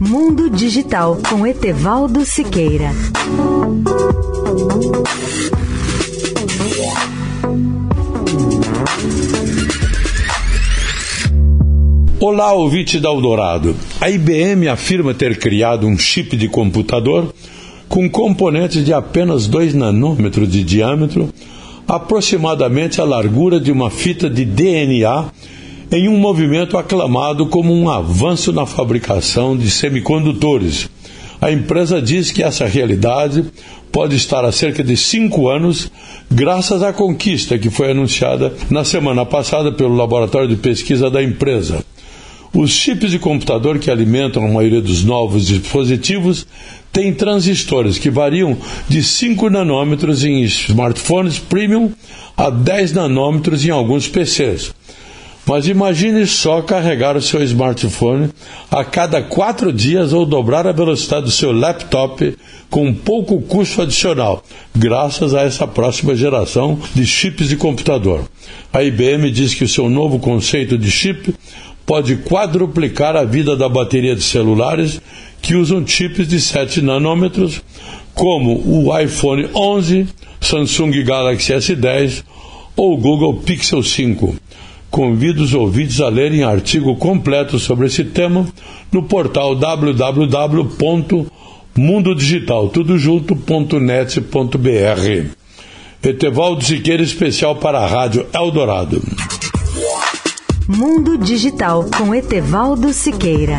Mundo Digital com Etevaldo Siqueira. Olá, ouvinte da Eldorado. A IBM afirma ter criado um chip de computador com componentes de apenas 2 nanômetros de diâmetro, aproximadamente a largura de uma fita de DNA em um movimento aclamado como um avanço na fabricação de semicondutores. A empresa diz que essa realidade pode estar há cerca de cinco anos, graças à conquista que foi anunciada na semana passada pelo laboratório de pesquisa da empresa. Os chips de computador que alimentam a maioria dos novos dispositivos têm transistores que variam de 5 nanômetros em smartphones premium a 10 nanômetros em alguns PCs. Mas imagine só carregar o seu smartphone a cada quatro dias ou dobrar a velocidade do seu laptop com pouco custo adicional, graças a essa próxima geração de chips de computador. A IBM diz que o seu novo conceito de chip pode quadruplicar a vida da bateria de celulares que usam chips de 7 nanômetros, como o iPhone 11, Samsung Galaxy S10 ou Google Pixel 5. Convido os ouvintes a lerem artigo completo sobre esse tema no portal www.mundodigital.net.br. Etevaldo Siqueira, especial para a Rádio Eldorado. Mundo Digital com Etevaldo Siqueira.